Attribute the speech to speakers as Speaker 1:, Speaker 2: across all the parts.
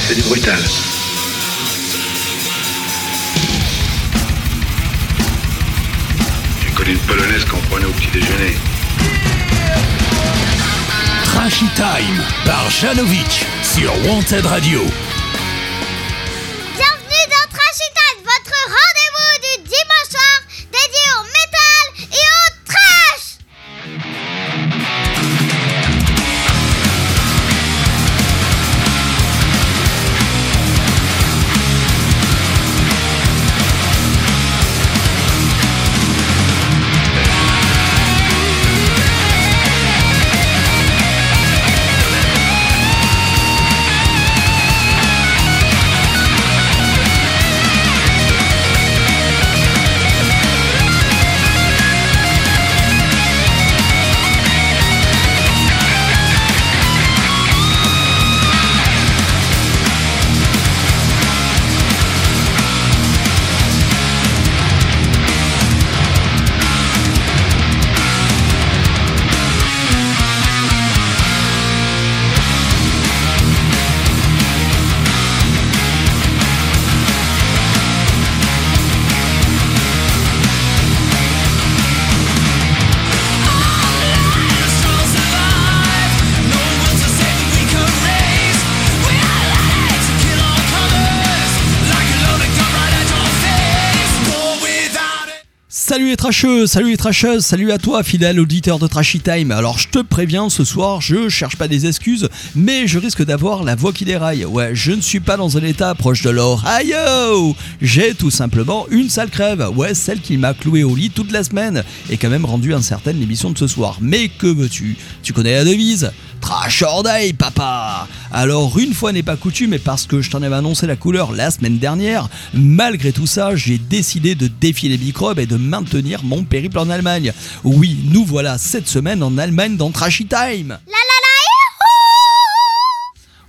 Speaker 1: C'est du brutal. J'ai connu une polonaise qu'on prenait au petit déjeuner.
Speaker 2: Trashy Time par Janovic sur Wanted Radio.
Speaker 3: Tracheux, salut les tracheuses, salut à toi fidèle auditeur de Trashy Time. Alors je te préviens, ce soir je cherche pas des excuses, mais je risque d'avoir la voix qui déraille. Ouais, je ne suis pas dans un état proche de l'Ohio. J'ai tout simplement une sale crève. Ouais, celle qui m'a cloué au lit toute la semaine et quand même rendu incertaine l'émission de ce soir. Mais que veux-tu? Tu connais la devise? Trash or papa Alors, une fois n'est pas coutume, et parce que je t'en avais annoncé la couleur la semaine dernière, malgré tout ça, j'ai décidé de défier les microbes et de maintenir mon périple en Allemagne. Oui, nous voilà cette semaine en Allemagne dans Trashy Time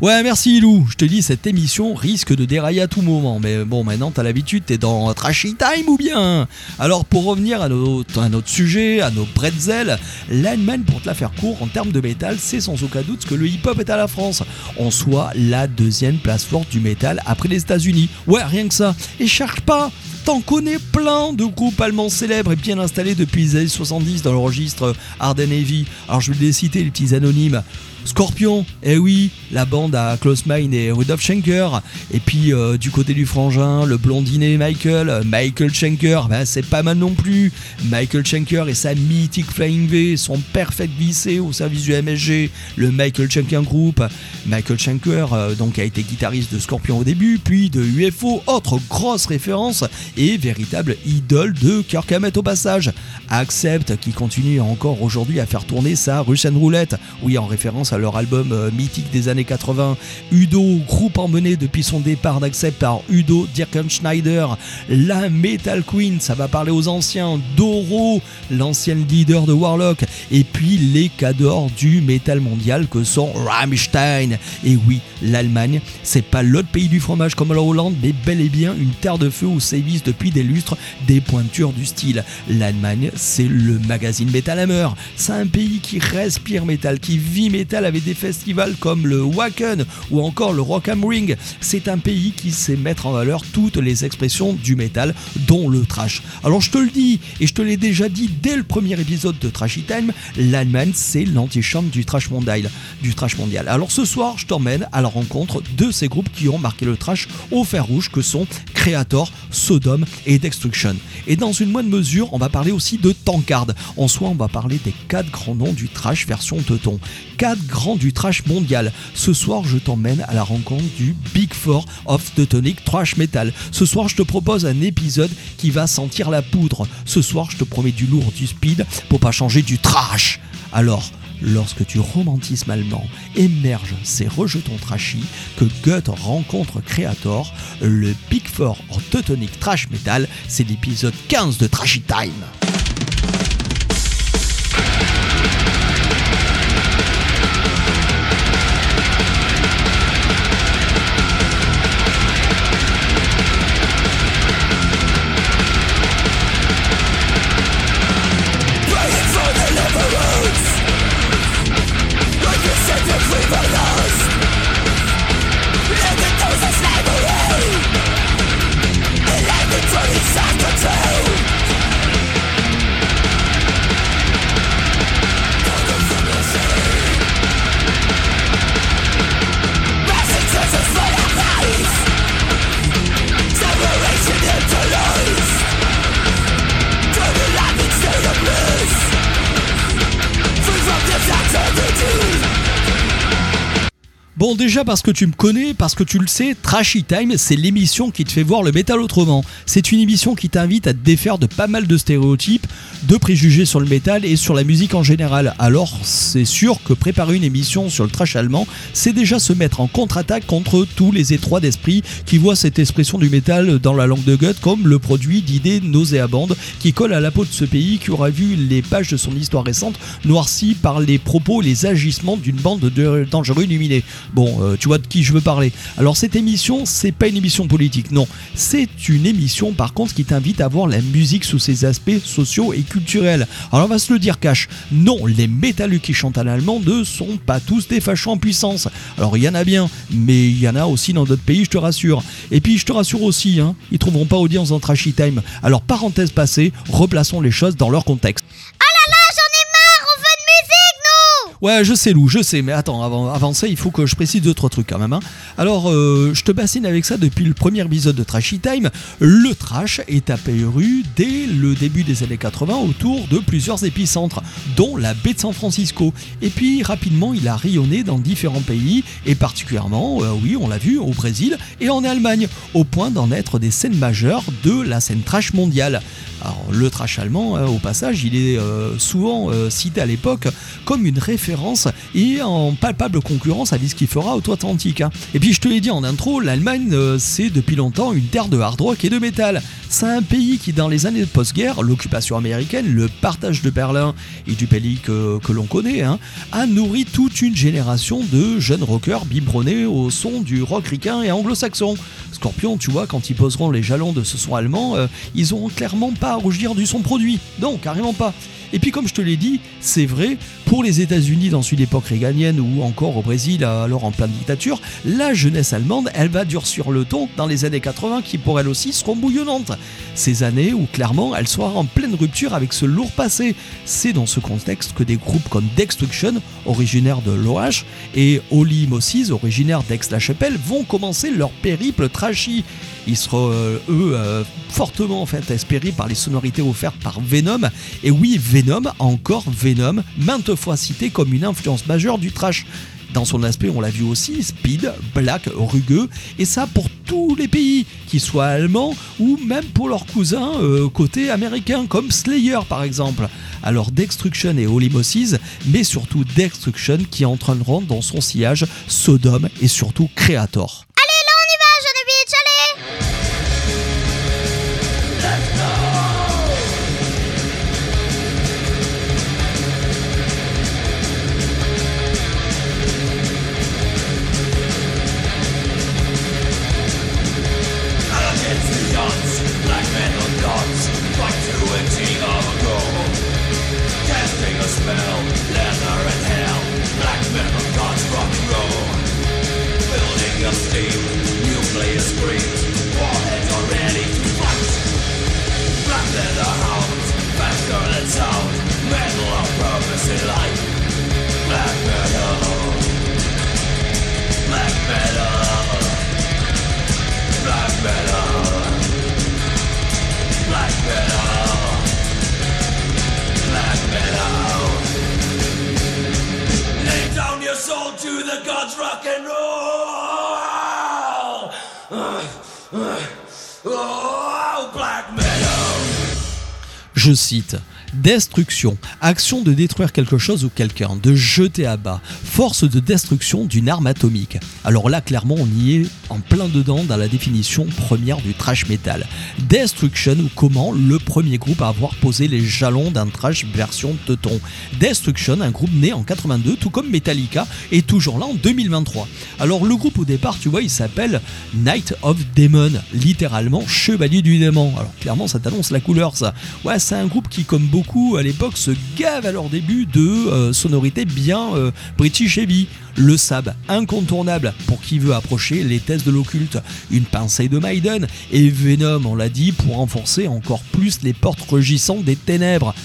Speaker 3: Ouais, merci Lou. Je te dis, cette émission risque de dérailler à tout moment. Mais bon, maintenant, t'as l'habitude, t'es dans Trashy Time ou bien? Alors, pour revenir à notre, sujet, à nos bretzels, l'Allemagne, pour te la faire court, en termes de métal, c'est sans aucun doute ce que le hip-hop est à la France. En soit la deuxième place forte du métal après les États-Unis. Ouais, rien que ça. Et cherche pas T'en connais plein de groupes allemands célèbres et bien installés depuis les années 70 dans le registre Arden Heavy. Alors je vais les citer, les petits anonymes. Scorpion, eh oui, la bande à Close Mind et Rudolf Schenker. Et puis euh, du côté du frangin, le blondinet Michael, Michael Schenker, ben, c'est pas mal non plus. Michael Schenker et sa mythique Flying V sont perfect vissés au service du MSG, le Michael Schenker Group. Michael Schenker euh, donc a été guitariste de Scorpion au début, puis de UFO, autre grosse référence et véritable idole de Kirk au passage. Accept qui continue encore aujourd'hui à faire tourner sa Russian Roulette, oui en référence à leur album euh, mythique des années 80. Udo, groupe emmené depuis son départ d'Accept par Udo Dirkenschneider, la Metal Queen, ça va parler aux anciens, Doro, l'ancienne leader de Warlock, et puis les cadors du métal mondial que sont Rammstein. Et oui, l'Allemagne, c'est pas l'autre pays du fromage comme la Hollande, mais bel et bien une terre de feu où sévissent depuis des lustres des pointures du style. L'Allemagne, c'est le magazine Metal Hammer. C'est un pays qui respire métal, qui vit métal avec des festivals comme le Wacken ou encore le Rock am Ring. C'est un pays qui sait mettre en valeur toutes les expressions du métal, dont le trash. Alors je te le dis, et je te l'ai déjà dit dès le premier épisode de Trashy Time, l'Allemagne c'est l'antichambre du trash mondial. Du trash mondial. Alors ce soir, je t'emmène à la rencontre de ces groupes qui ont marqué le trash au fer rouge que sont Creator, Sodom et Destruction. Et dans une moindre mesure, on va parler aussi de Tankard. En soi, on va parler des quatre grands noms du trash version teuton. Quatre grand du trash mondial. Ce soir, je t'emmène à la rencontre du Big Four of Teutonic Trash Metal. Ce soir, je te propose un épisode qui va sentir la poudre. Ce soir, je te promets du lourd, du speed, pour pas changer du trash. Alors, lorsque tu romantisme allemand émerge ces rejetons trashy que Goethe rencontre Creator, le Big Four of Teutonic Trash Metal, c'est l'épisode 15 de Trashy Time. Bon, déjà parce que tu me connais, parce que tu le sais, Trashy Time, c'est l'émission qui te fait voir le métal autrement. C'est une émission qui t'invite à te défaire de pas mal de stéréotypes, de préjugés sur le métal et sur la musique en général. Alors, c'est sûr que préparer une émission sur le trash allemand, c'est déjà se mettre en contre-attaque contre tous les étroits d'esprit qui voient cette expression du métal dans la langue de Goethe comme le produit d'idées nauséabondes qui collent à la peau de ce pays qui aura vu les pages de son histoire récente noircies par les propos et les agissements d'une bande de dangereux illuminés. Bon, euh, tu vois de qui je veux parler. Alors cette émission, c'est pas une émission politique, non. C'est une émission par contre qui t'invite à voir la musique sous ses aspects sociaux et culturels. Alors on va se le dire cash, non, les métalleux qui chantent en allemand ne sont pas tous des fachos en puissance. Alors il y en a bien, mais il y en a aussi dans d'autres pays, je te rassure. Et puis je te rassure aussi, hein, ils trouveront pas audience en trashy time. Alors parenthèse passée, replaçons les choses dans leur contexte. Ouais, je sais, Lou, je sais, mais attends, avant, avant ça, il faut que je précise deux, trois trucs quand même. hein. Alors, euh, je te bassine avec ça depuis le premier épisode de Trashy Time. Le trash est apparu dès le début des années 80 autour de plusieurs épicentres, dont la baie de San Francisco. Et puis, rapidement, il a rayonné dans différents pays, et particulièrement, euh, oui, on l'a vu, au Brésil et en Allemagne, au point d'en être des scènes majeures de la scène trash mondiale. Alors, le trash allemand, hein, au passage, il est euh, souvent cité à l'époque comme une référence et en palpable concurrence à ce qu'il fera outre-Atlantique. hein. Et puis, je te l'ai dit en intro, l'Allemagne, euh, c'est depuis longtemps une terre de hard rock et de métal. C'est un pays qui, dans les années de post-guerre, l'occupation américaine, le partage de Berlin et du pays que, que l'on connaît, hein, a nourri toute une génération de jeunes rockers biberonnés au son du rock ricain et anglo-saxon. Scorpion, tu vois, quand ils poseront les jalons de ce son allemand, euh, ils auront clairement pas à rougir du son produit. Non, carrément pas. Et puis comme je te l'ai dit, c'est vrai, pour les États-Unis dans une époque réganienne ou encore au Brésil alors en pleine dictature, la jeunesse allemande, elle va durcir le ton dans les années 80 qui pour elle aussi seront bouillonnantes. Ces années où clairement elle sera en pleine rupture avec ce lourd passé. C'est dans ce contexte que des groupes comme Destruction, originaire de l'OH, et Holy Moses, originaire d'Aix-la-Chapelle, vont commencer leur périple trashy. Ils seront, euh, eux, euh, fortement en fait, inspirés par les sonorités offertes par Venom. Et oui, Venom, encore Venom, maintes fois cité comme une influence majeure du trash. Dans son aspect, on l'a vu aussi, speed, black, rugueux, et ça pour tous les pays, qu'ils soient allemands ou même pour leurs cousins euh, côté américain, comme Slayer par exemple. Alors Destruction et Holy mais surtout Destruction qui entraîneront dans son sillage Sodom et surtout Creator.
Speaker 4: To the gods, rock and roll. Oh, black metal.
Speaker 3: Je cite Destruction, action de détruire quelque chose ou quelqu'un, de jeter à bas, force de destruction d'une arme atomique. Alors là, clairement, on y est en plein dedans dans la définition première du trash metal. Destruction, ou comment le premier groupe à avoir posé les jalons d'un trash version teuton. Destruction, un groupe né en 82, tout comme Metallica, est toujours là en 2023. Alors le groupe au départ, tu vois, il s'appelle Night of Demon, littéralement Chevalier du démon. Alors clairement, ça t'annonce la couleur, ça. Ouais, c'est un groupe qui, comme beaucoup à l'époque, se gave à leur début de euh, sonorités bien euh, British heavy. Le sab, incontournable pour qui veut approcher les thèses de l'occulte. Une pincée de Maiden et Venom, on l'a dit, pour renforcer encore plus les portes rugissantes des ténèbres.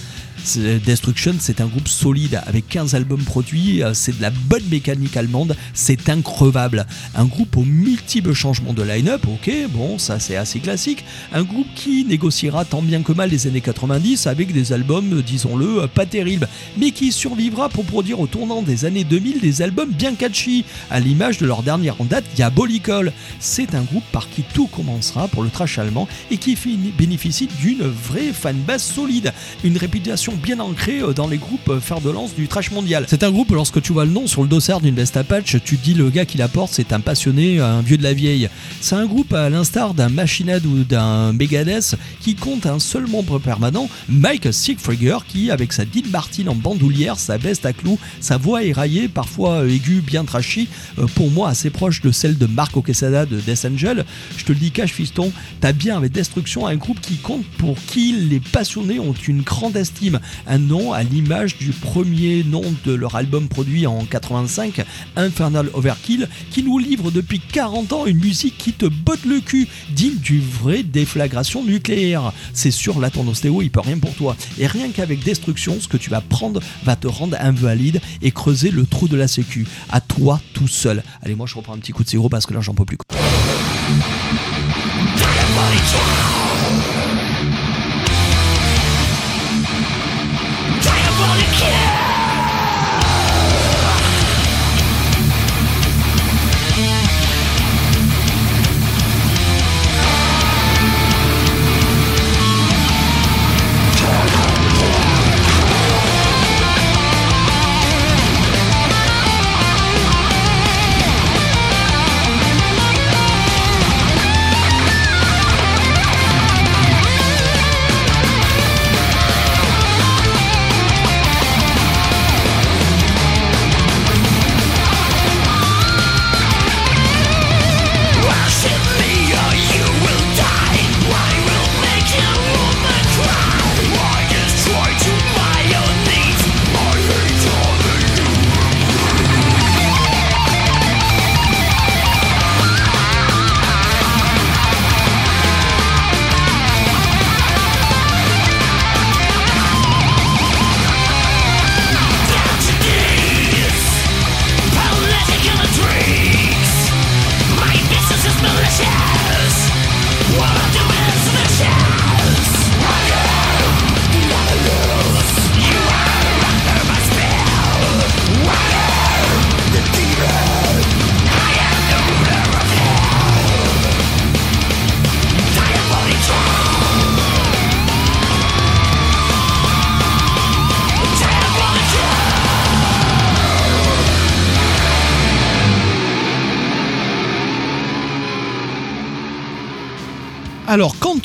Speaker 3: C'est- Destruction, c'est un groupe solide avec 15 albums produits, euh, c'est de la bonne mécanique allemande, c'est increvable. Un groupe aux multiples changements de line-up, ok, bon, ça c'est assez classique. Un groupe qui négociera tant bien que mal les années 90 avec des albums, euh, disons-le, euh, pas terribles, mais qui survivra pour produire au tournant des années 2000 des albums bien catchy, à l'image de leur dernière en date, Diabolical. C'est un groupe par qui tout commencera pour le trash allemand et qui bénéficie d'une vraie fanbase solide, une réputation bien ancrée euh, dans les groupes euh, fer de lance du trash mondial. C'est un groupe, lorsque tu vois le nom sur le dossard d'une veste Apache, tu te dis le gars qui la porte, c'est un passionné, un vieux de la vieille. C'est un groupe à l'instar d'un Machinad ou d'un Megadeth qui compte un seul membre permanent, Mike Siegfrieger, qui, avec sa Dean Martin en bandoulière, sa veste à clous, sa voix éraillée, parfois euh, aiguë, bien trashy, euh, pour moi assez proche de celle de Marco Quesada de Death Angel. Je te le dis, cache fiston, t'as bien avec Destruction un groupe qui compte pour qui les passionnés ont une grande estime. Un nom à l'image du premier nom de leur album produit en 85, Infernal Overkill, qui nous livre depuis 40 ans une musique qui te botte le cul, digne du vrai déflagration nucléaire. C'est sûr, là, ton ostéo, il peut rien pour toi. Et rien qu'avec Destruction, ce que tu vas prendre va te rendre invalide et creuser le trou de la sécu. À toi tout seul. Allez, moi, je reprends un petit coup de sirop parce que là, j'en peux plus.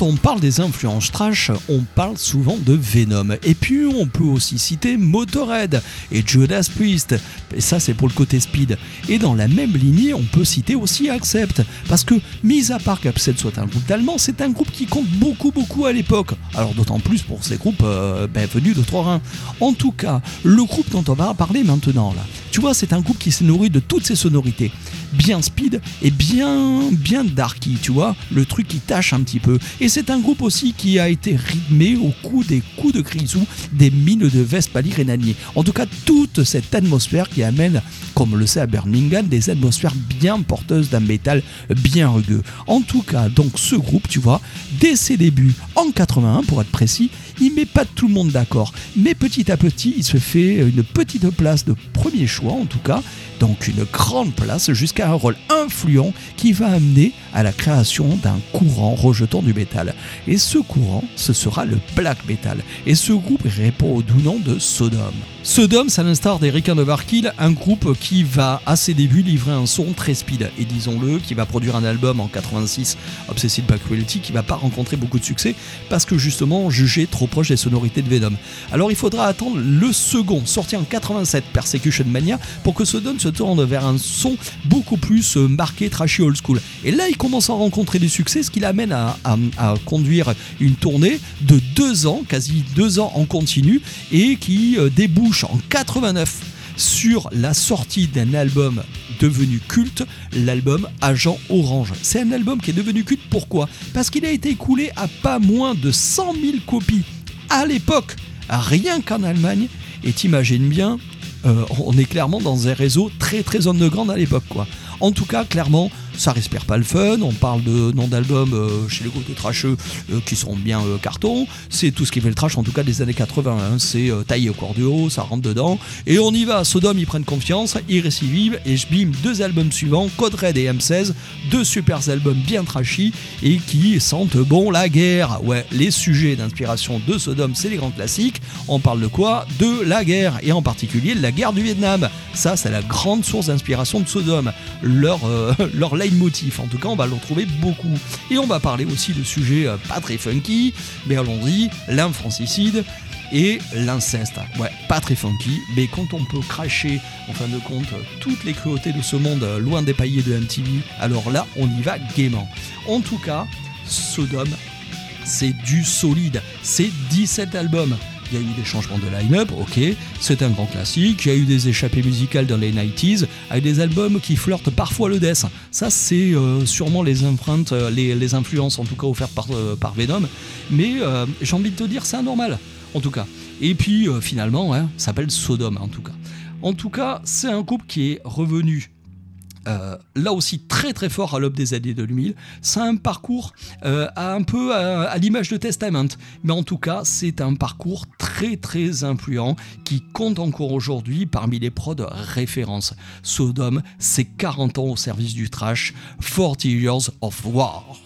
Speaker 3: On parle des influences trash, on parle souvent de Venom. Et puis, on peut aussi citer Motorhead et Judas Priest. Et ça, c'est pour le côté speed. Et dans la même lignée, on peut citer aussi Accept. Parce que, mis à part qu'Accept soit un groupe allemand, c'est un groupe qui compte beaucoup, beaucoup à l'époque. Alors, d'autant plus pour ces groupes euh, ben, venus de Trois-Rhin. En tout cas, le groupe dont on va parler maintenant, là, tu vois, c'est un groupe qui s'est nourri de toutes ces sonorités. Bien speed et bien, bien darky, tu vois, le truc qui tâche un petit peu. Et c'est un groupe aussi qui a été rythmé au coup des coups de grisou des mines de Vespali Rhénanie. En tout cas, toute cette atmosphère qui amène, comme le sait à Birmingham, des atmosphères bien porteuses d'un métal bien rugueux. En tout cas, donc ce groupe, tu vois, dès ses débuts, en 81 pour être précis, il met pas tout le monde d'accord. Mais petit à petit, il se fait une petite place de premier choix, en tout cas, donc une grande place jusqu'à un rôle influent qui va amener à la création d'un courant rejetant du métal. Et ce courant, ce sera le black metal. Et ce groupe répond au doux nom de Sodom. Sodom, c'est à l'instar des and Overkill, un groupe qui va à ses débuts livrer un son très speed. Et disons-le, qui va produire un album en 86, Obsessive by Cruelty, qui va pas rencontrer beaucoup de succès parce que justement jugé trop proche des sonorités de Venom. Alors il faudra attendre le second, sorti en 87, Persecution Mania, pour que Sodom se tourne vers un son beaucoup plus euh, marqué trashy old school. Et là, il commence à rencontrer des succès, ce qui l'amène à, à- à conduire une tournée de deux ans, quasi deux ans en continu, et qui euh, débouche en 89 sur la sortie d'un album devenu culte, l'album Agent Orange. C'est un album qui est devenu culte pourquoi? Parce qu'il a été écoulé à pas moins de 100 000 copies à l'époque rien qu'en Allemagne. Et t'imagines bien, euh, on est clairement dans un réseau très très underground à l'époque quoi. En tout cas, clairement, ça respire pas le fun. On parle de noms d'albums euh, chez les groupes de trasheux qui sont bien euh, carton. C'est tout ce qui fait le trash, en tout cas des années 80. hein. C'est euh, taillé au cordio, ça rentre dedans. Et on y va. Sodom, ils prennent confiance, récidivent. Et je bim, deux albums suivants, Code Red et M16. Deux super albums bien trashy et qui sentent bon la guerre. Ouais, les sujets d'inspiration de Sodom, c'est les grands classiques. On parle de quoi? De la guerre. Et en particulier de la guerre du Vietnam. Ça, c'est la grande source d'inspiration de Sodom. Leur leitmotiv. En tout cas, on va le retrouver beaucoup. Et on va parler aussi de sujets euh, pas très funky, mais allons-y, l'infranticide et l'inceste. Ouais, pas très funky, mais quand on peut cracher, en fin de compte, toutes les cruautés de ce monde euh, loin des paillets de MTV, alors là, on y va gaiement. En tout cas, Sodom, c'est du solide. C'est 17 albums. Il y a eu des changements de line-up, ok, c'est un grand classique. Il y a eu des échappées musicales dans les 90s, avec des albums qui flirtent parfois le death. Ça, c'est euh, sûrement les empreintes, euh, les, influences en tout cas offertes par, euh, Venom. Mais j'ai envie de te dire, c'est anormal, en tout cas. Et puis finalement, hein, ça s'appelle Sodom, en tout cas. En tout cas, c'est un couple qui est revenu euh, là aussi très très fort à l'aube des années 2000. C'est un parcours euh, un peu à, à l'image de Testament, mais en tout cas c'est un parcours très très influent qui compte encore aujourd'hui parmi les prods références. Sodom, c'est 40 ans au service du trash, 40 years of war.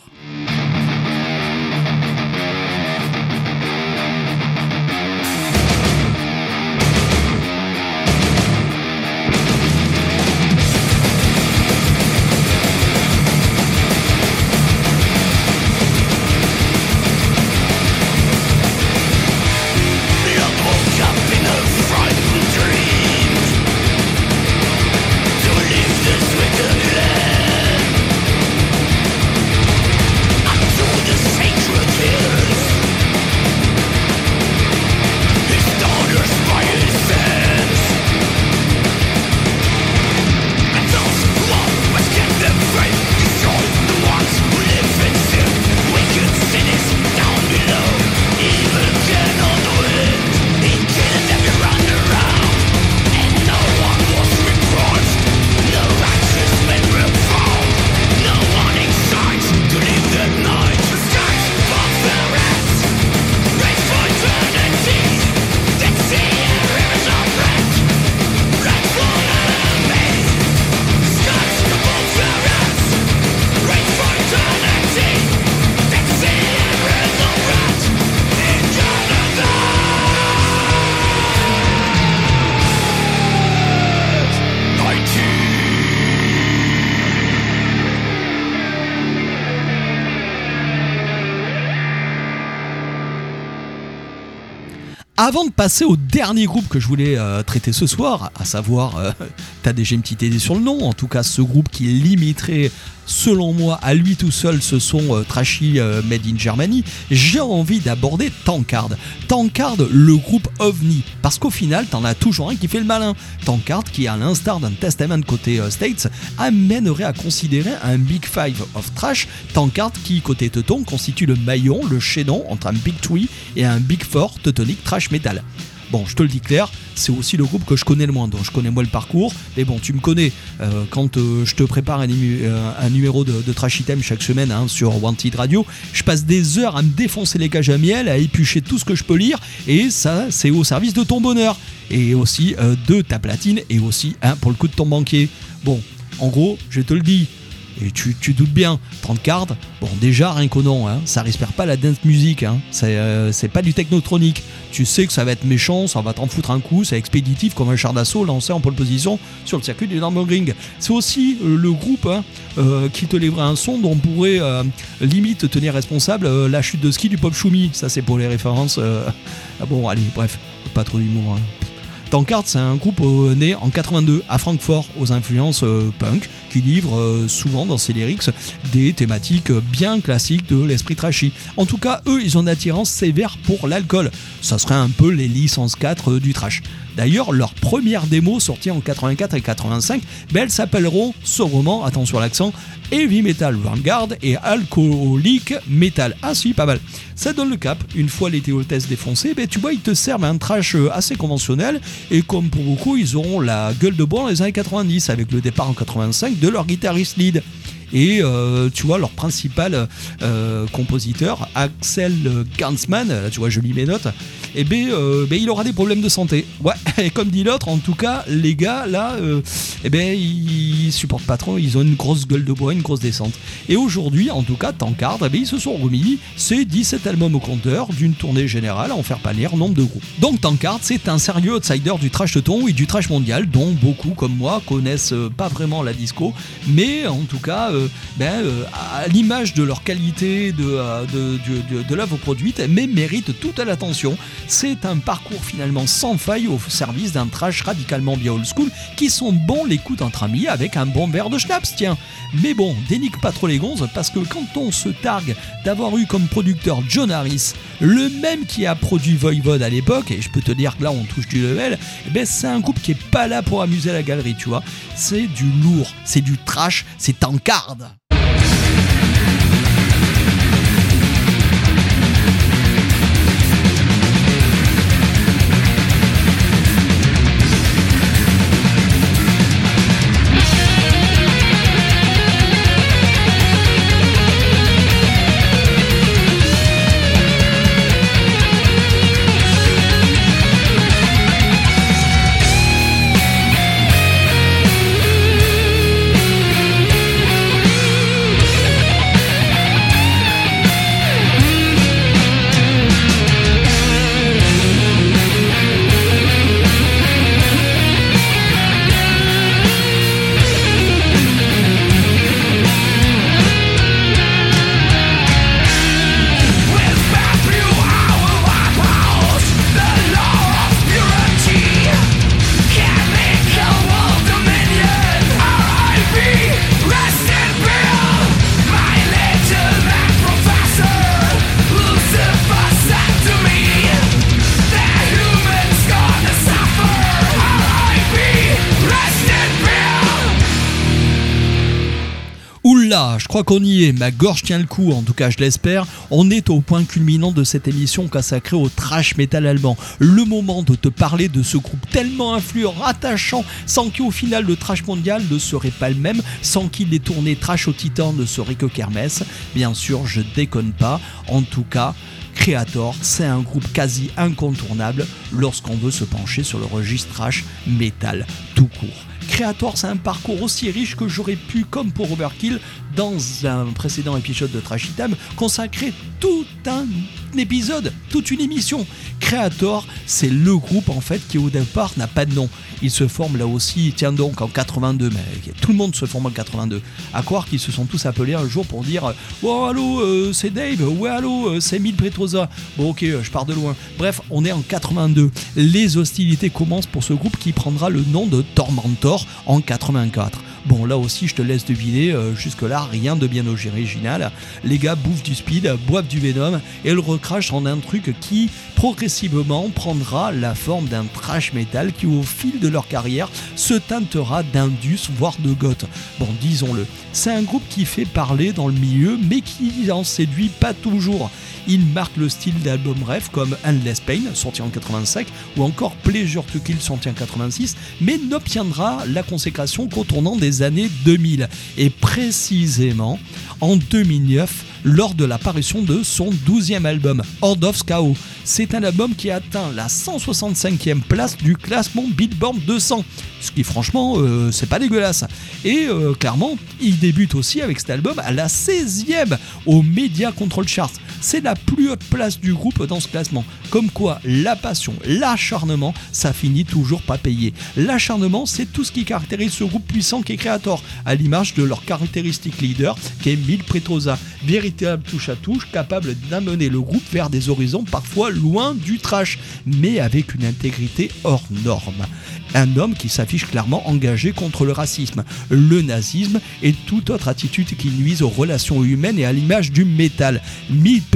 Speaker 3: Avant de passer au dernier groupe que je voulais euh, traiter ce soir, à savoir, euh, t'as déjà une petite idée sur le nom, en tout cas ce groupe qui limiterait, selon moi, à lui tout seul ce son euh, trashy made in Germany, j'ai envie d'aborder Tankard. Tankard, le groupe OVNI, parce qu'au final, t'en as toujours un qui fait le malin. Tankard, qui à l'instar d'un Testament côté States, amènerait à considérer un Big Five of Trash, Tankard qui, côté teuton, constitue le maillon, le chaînon entre un Big Three et un Big Four teutonique trash metal. Bon, je te le dis clair, c'est aussi le groupe que je connais le moins, donc je connais moins le parcours. Mais bon, tu me connais, euh, quand euh, je te prépare un, ému- euh, numéro de, Trash Item chaque semaine hein, sur Wanted Radio, je passe des heures à me défoncer les cages à miel, à éplucher tout ce que je peux lire, et ça, c'est au service de ton bonheur, et aussi de ta platine, et aussi hein, pour le coup de ton banquier. Bon, en gros, je te le dis, et tu, tu doutes bien, 30 cartes, bon déjà rien qu'au nom, hein, ça respire pas la dance music, hein, c'est euh, c'est pas du technotronique. Tu sais que ça va être méchant, ça va t'en foutre un coup, c'est expéditif comme un char d'assaut lancé en pole position sur le circuit du Nürburgring. C'est aussi euh, le groupe hein, euh, qui te livrait un son dont on pourrait limite tenir responsable la chute de ski du Pop Choumi. Ça c'est pour les références. ah bon allez, bref, pas trop d'humour. Tankard, c'est un groupe euh, né en 82 à Francfort aux influences euh, punk qui livre euh, souvent dans ses lyrics des thématiques bien classiques de l'esprit trashy. En tout cas, eux, ils ont une attirance sévère pour l'alcool. Ça serait un peu les licences 4 euh, du trash. D'ailleurs, leur première démo sortie en 84 et 85, ben, elles s'appelleront sobrement, attention à l'accent, Heavy Metal Vanguard et Alcoholic Metal. Ah si, pas mal. Ça donne le cap. Une fois les théotesses défoncées, ben, tu vois, ils te servent un trash euh, assez conventionnel. Et comme pour beaucoup, ils auront la gueule de bois dans les années 90 avec le départ en 85 de leur guitariste lead. Et euh, tu vois, leur principal euh, compositeur, Axel Gansman, tu vois, je lis mes notes, et ben, euh, ben, il aura des problèmes de santé. Ouais, et comme dit l'autre, en tout cas, les gars, là, eh ben, ils supportent pas trop, ils ont une grosse gueule de bois, une grosse descente. Et aujourd'hui, en tout cas, Tankard, eh ben, ils se sont remis, c'est 17 albums au compteur, d'une tournée générale, à en faire pâlir nombre de groupes. Donc Tankard, c'est un sérieux outsider du trash teuton et du trash mondial, dont beaucoup, comme moi, connaissent pas vraiment la disco, mais en tout cas, ben, euh, à l'image de leur qualité, de, euh, de, de, l'œuvre produite, mais méritent toute l'attention. C'est un parcours finalement sans faille au service d'un trash radicalement bien old school qui sont bons l'écoute entre amis avec un bon verre de schnapps, tiens. Mais bon, dénique pas trop les gonzes parce que quand on se targue d'avoir eu comme producteur John Harris, le même qui a produit Voivod à l'époque, et je peux te dire que là on touche du level, eh ben c'est un groupe qui est pas là pour amuser la galerie, tu vois. C'est du lourd, c'est du trash, c'est tankard. Other. Qu'on y est, ma gorge tient le coup, en tout cas je l'espère. On est au point culminant de cette émission consacrée au trash metal allemand. Le moment de te parler de ce groupe tellement influent, attachant, sans qu'au final le trash mondial ne serait pas le même, sans qu'il ait tourné trash au titan ne serait que Kermesse. Bien sûr, je déconne pas. En tout cas, Creator, c'est un groupe quasi incontournable lorsqu'on veut se pencher sur le registre trash metal tout court. Creator, c'est un parcours aussi riche que j'aurais pu, comme pour Overkill, dans un précédent épisode de Trash Time, consacrer tout un épisode, toute une émission. Creator, c'est le groupe en fait qui au départ n'a pas de nom. Il se forme là aussi, tiens donc en 82, mais tout le monde se forme en 82. À croire qu'ils se sont tous appelés un jour pour dire Oh allô, euh, c'est Dave, ouais allô, euh, c'est Mil Petrosa. Bon ok, euh, je pars de loin. Bref, on est en 82. Les hostilités commencent pour ce groupe qui prendra le nom de Tormentor en 84. Bon, là aussi, je te laisse deviner, euh, jusque-là, rien de bien original. Les gars bouffent du speed, boivent du venom et le recrachent en un truc qui, progressivement, prendra la forme d'un trash metal qui, au fil de leur carrière, se teintera d'indus, voire de goth. Bon, disons-le, c'est un groupe qui fait parler dans le milieu, mais qui en séduit pas toujours. Il marque le style d'albums rêve comme Endless Pain, sorti en 85, ou encore Pleasure to Kill, sorti en 86, mais n'obtiendra la consécration qu'au tournant des années 2000. Et précisément en 2009, lors de l'apparition de son 12e album, Horde of Chaos. C'est un album qui atteint la 165e place du classement Billboard 200, ce qui franchement, euh, c'est pas dégueulasse. Et euh, clairement, il débute aussi avec cet album à la 16e au Media Control Chart. C'est la plus haute place du groupe dans ce classement. Comme quoi, la passion, l'acharnement, ça finit toujours pas payé. L'acharnement, c'est tout ce qui caractérise ce groupe puissant qui est Creator, à l'image de leur caractéristique leader, qui est Mil Petrosa, véritable touche à touche, capable d'amener le groupe vers des horizons parfois loin du trash, mais avec une intégrité hors norme. Un homme qui s'affiche clairement engagé contre le racisme, le nazisme et toute autre attitude qui nuise aux relations humaines et à l'image du métal.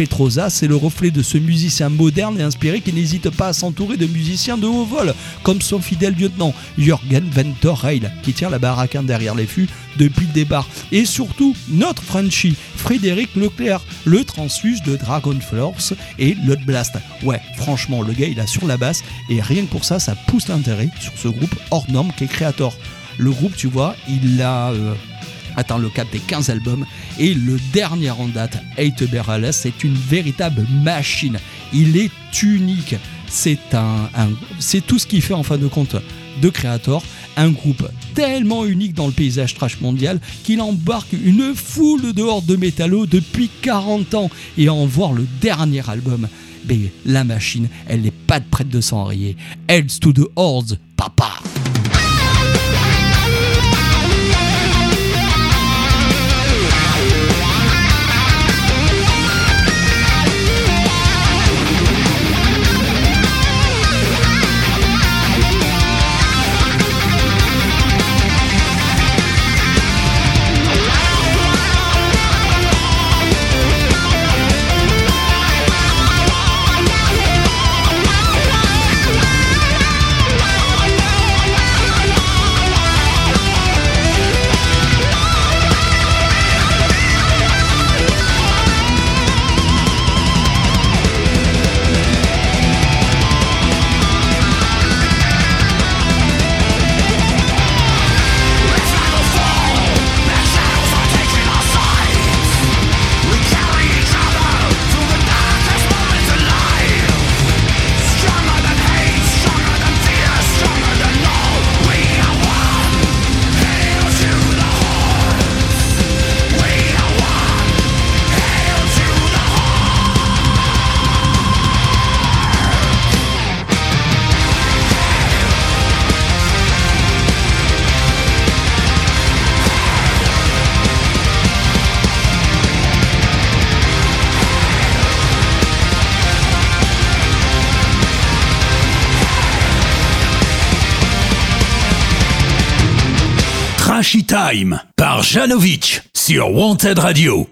Speaker 3: Petrosa, c'est le reflet de ce musicien moderne et inspiré qui n'hésite pas à s'entourer de musiciens de haut vol, comme son fidèle lieutenant Jürgen Venterheil, qui tient la baraquin derrière les fûts depuis le départ. Et surtout, notre Frenchie, Frédéric Leclerc, le transfuge de Dragon et Blood Blast. Ouais, franchement, le gars il a sur la basse, et rien que pour ça, ça pousse l'intérêt sur ce groupe hors norme qui est Creator. Le groupe, tu vois, il a euh, atteint le cap des 15 albums et le dernier en date, Eight Berales, c'est une véritable machine. Il est unique. C'est tout ce qui fait en fin de compte de Creator un groupe tellement unique dans le paysage trash mondial qu'il embarque une foule de hordes de métallos depuis 40 ans et en voir le dernier album. Mais la machine, elle n'est pas prête de s'enrayer. Heads to the Hordes, papa!
Speaker 2: Time par Janovic sur Wanted Radio.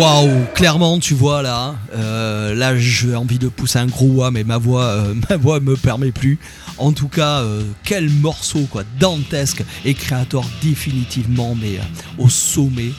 Speaker 3: Waouh, clairement, tu vois là, euh, là j'ai envie de pousser un gros wa, mais ma voix, euh, ma voix me permet plus. En tout cas, euh, quel morceau quoi, dantesque et créateur définitivement, mais euh, au sommet.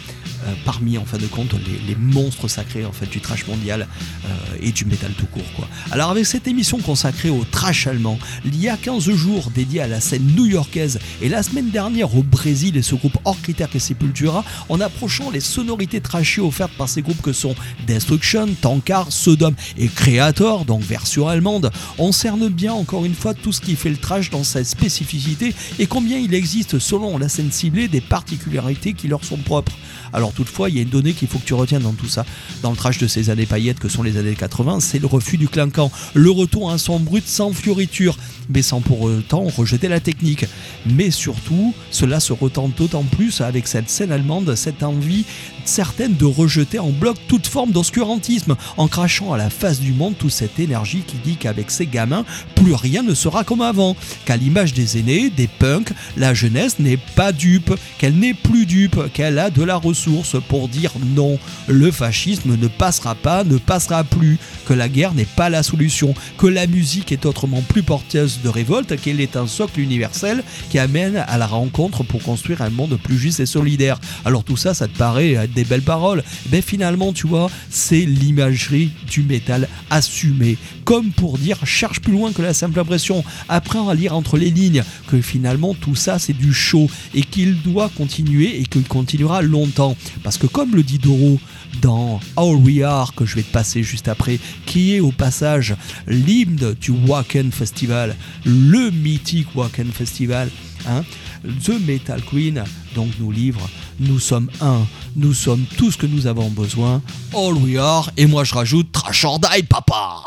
Speaker 3: Euh, parmi en fin de compte les, monstres sacrés en fait du trash mondial euh, et du métal tout court. Alors avec cette émission consacrée au trash allemand, il y a 15 jours dédié à la scène new-yorkaise et la semaine dernière au Brésil et ce groupe hors critères et Sepultura en approchant les sonorités trashy offertes par ces groupes que sont Destruction, Tankard, Sodom et Creator, donc version allemande, on cerne bien encore une fois tout ce qui fait le trash dans sa spécificité et combien il existe selon la scène ciblée des particularités qui leur sont propres. Alors toutefois, il y a une donnée qu'il faut que tu retiennes dans tout ça, dans le trash de ces années paillettes que sont les années 80, c'est le refus du clinquant, le retour à un son brut sans fioriture, mais sans pour autant rejeter la technique. Mais surtout, cela se retente d'autant plus avec cette scène allemande, cette envie certaine de rejeter en bloc toute forme d'obscurantisme, en crachant à la face du monde toute cette énergie qui dit qu'avec ces gamins, plus rien ne sera comme avant, qu'à l'image des aînés, des punks, la jeunesse n'est pas dupe, qu'elle n'est plus dupe, qu'elle a de la ressource pour dire non, le fascisme ne passera pas, ne passera plus, que la guerre n'est pas la solution, que la musique est autrement plus porteuse de révolte, qu'elle est un socle universel qui amène à la rencontre pour construire un monde plus juste et solidaire. Alors tout ça, ça te paraît des belles paroles, mais finalement, tu vois, c'est l'imagerie du métal assumé, comme pour dire cherche plus loin que la simple impression, apprends à lire entre les lignes, que finalement tout ça c'est du show et qu'il doit continuer et qu'il continuera longtemps. Parce que comme le dit Doro dans All We Are, que je vais te passer juste après, qui est au passage l'hymne du Wacken Festival, le mythique Wacken Festival, hein, The Metal Queen. Donc nous livre Nous sommes un, nous sommes tout ce que nous avons besoin, All We Are, et moi je rajoute Trash or Die, papa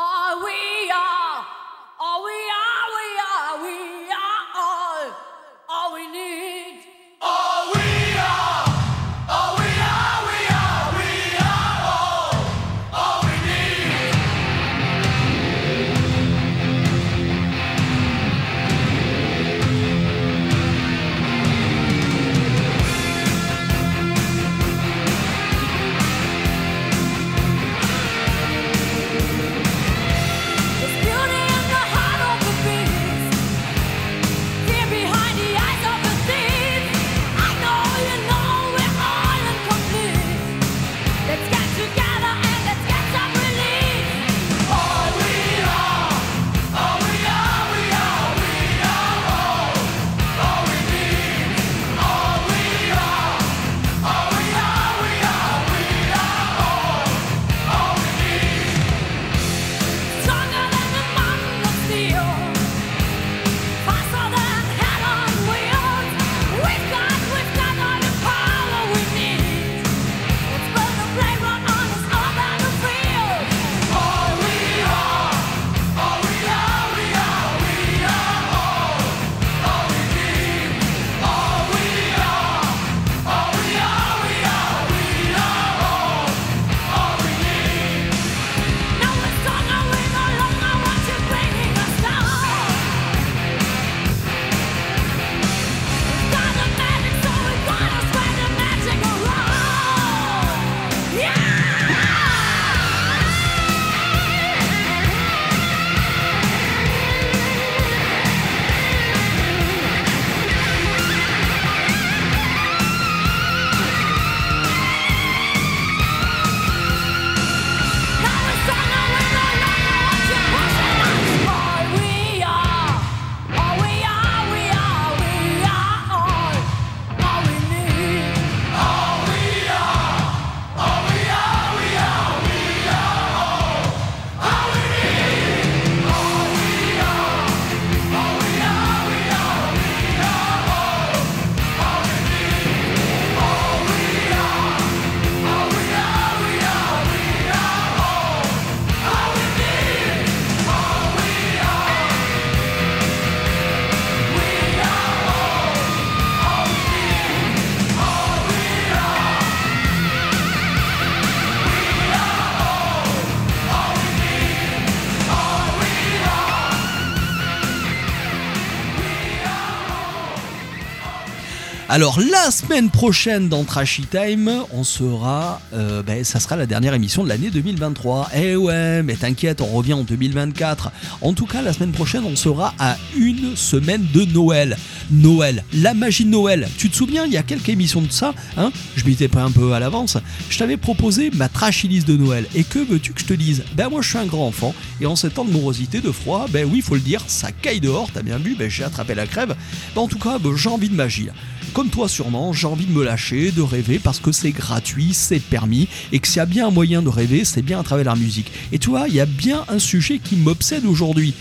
Speaker 3: Alors la semaine prochaine dans Trashy Time, on sera, euh, ben, ça sera la dernière émission de l'année 2023. Eh ouais, mais t'inquiète, on revient en 2024. En tout cas, la semaine prochaine, on sera à une semaine de Noël. Noël, la magie de Noël. Tu te souviens, il y a quelques émissions de ça, hein? Je m'étais pas un peu à l'avance. Je t'avais proposé ma trashy list de Noël. Et que veux-tu que je te dise? Ben moi, je suis un grand enfant et en ces temps de morosité, de froid, ben oui, faut le dire, ça caille dehors. T'as bien vu Ben j'ai attrapé la crève. Ben, en tout cas, ben, j'ai envie de magie. Comme toi sûrement, j'ai envie de me lâcher, de rêver parce que c'est gratuit, c'est permis et que s'il y a bien un moyen de rêver, c'est bien à travers la musique. Et tu vois, il y a bien un sujet qui m'obsède aujourd'hui.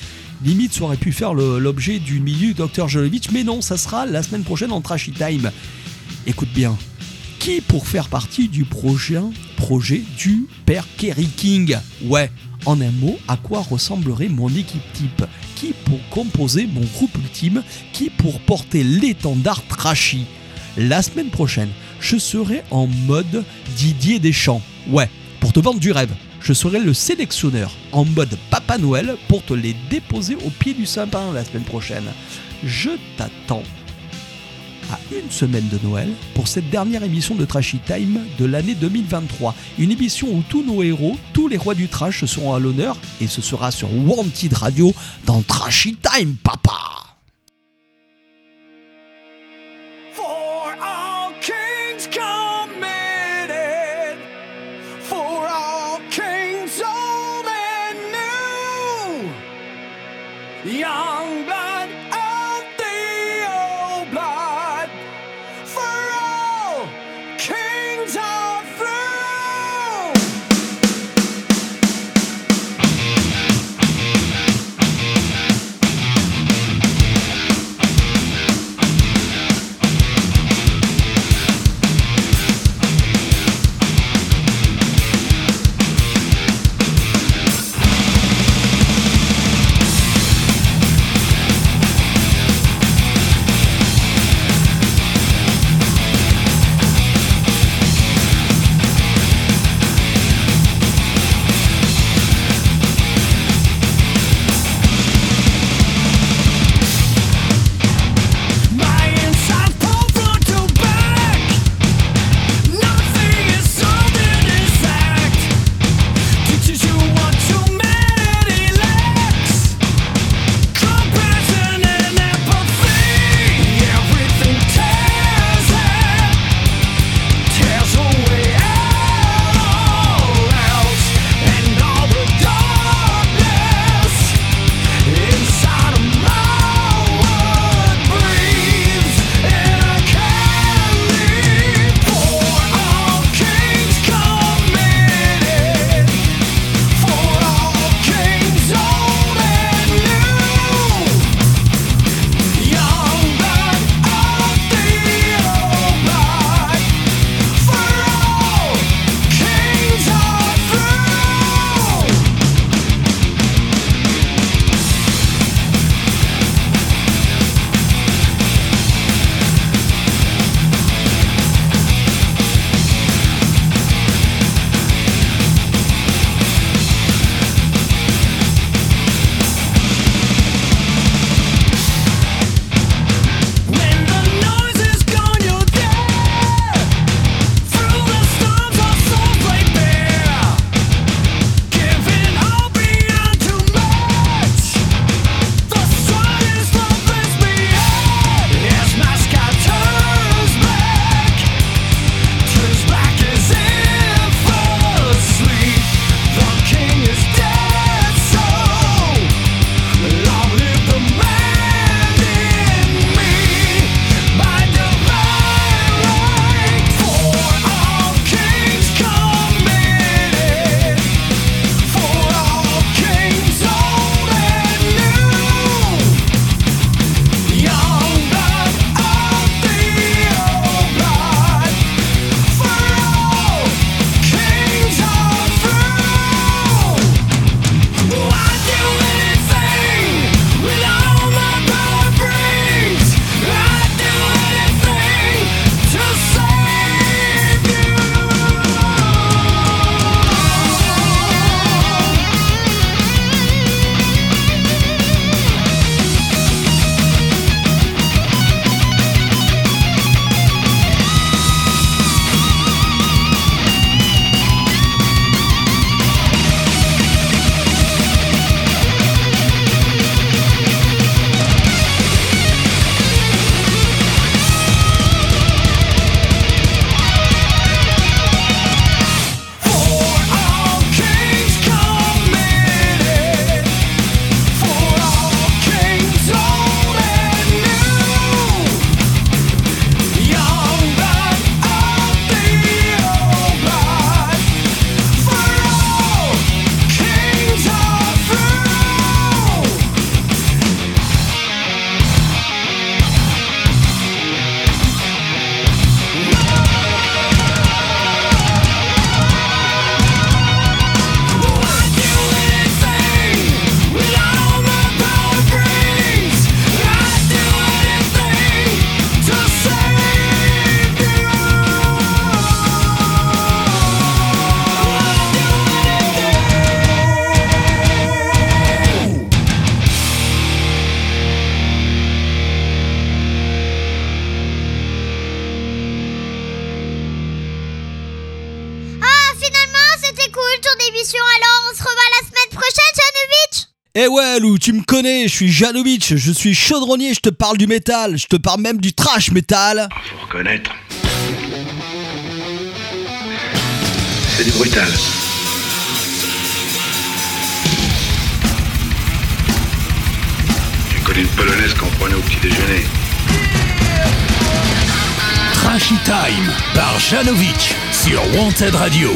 Speaker 3: Limite, ça aurait pu faire l'objet d'une minute Dr. Jolovitch, mais non, ça sera la semaine prochaine en Trashy Time. Écoute bien, qui pour faire partie du prochain projet du père Kerry King? Ouais, en un mot, à quoi ressemblerait mon équipe type Qui pour composer mon groupe ultime Qui pour porter l'étendard trashy La semaine prochaine, je serai en mode Didier Deschamps. Ouais, pour te vendre du rêve. Je serai le sélectionneur en mode Papa Noël pour te les déposer au pied du sapin la semaine prochaine. Je t'attends à une semaine de Noël pour cette dernière émission de Trashy Time de l'année 2023. Une émission où tous nos héros, tous les rois du trash seront à l'honneur et ce sera sur Wanted Radio dans Trashy Time, papa Lou, tu me connais, je suis Janovic, je suis chaudronnier, je te parle du métal, je te parle même du trash métal.
Speaker 4: Faut reconnaître. C'est du brutal. J'ai connu une polonaise qu'on prenait au petit déjeuner.
Speaker 5: Trashy Time par Janovic sur Wanted Radio.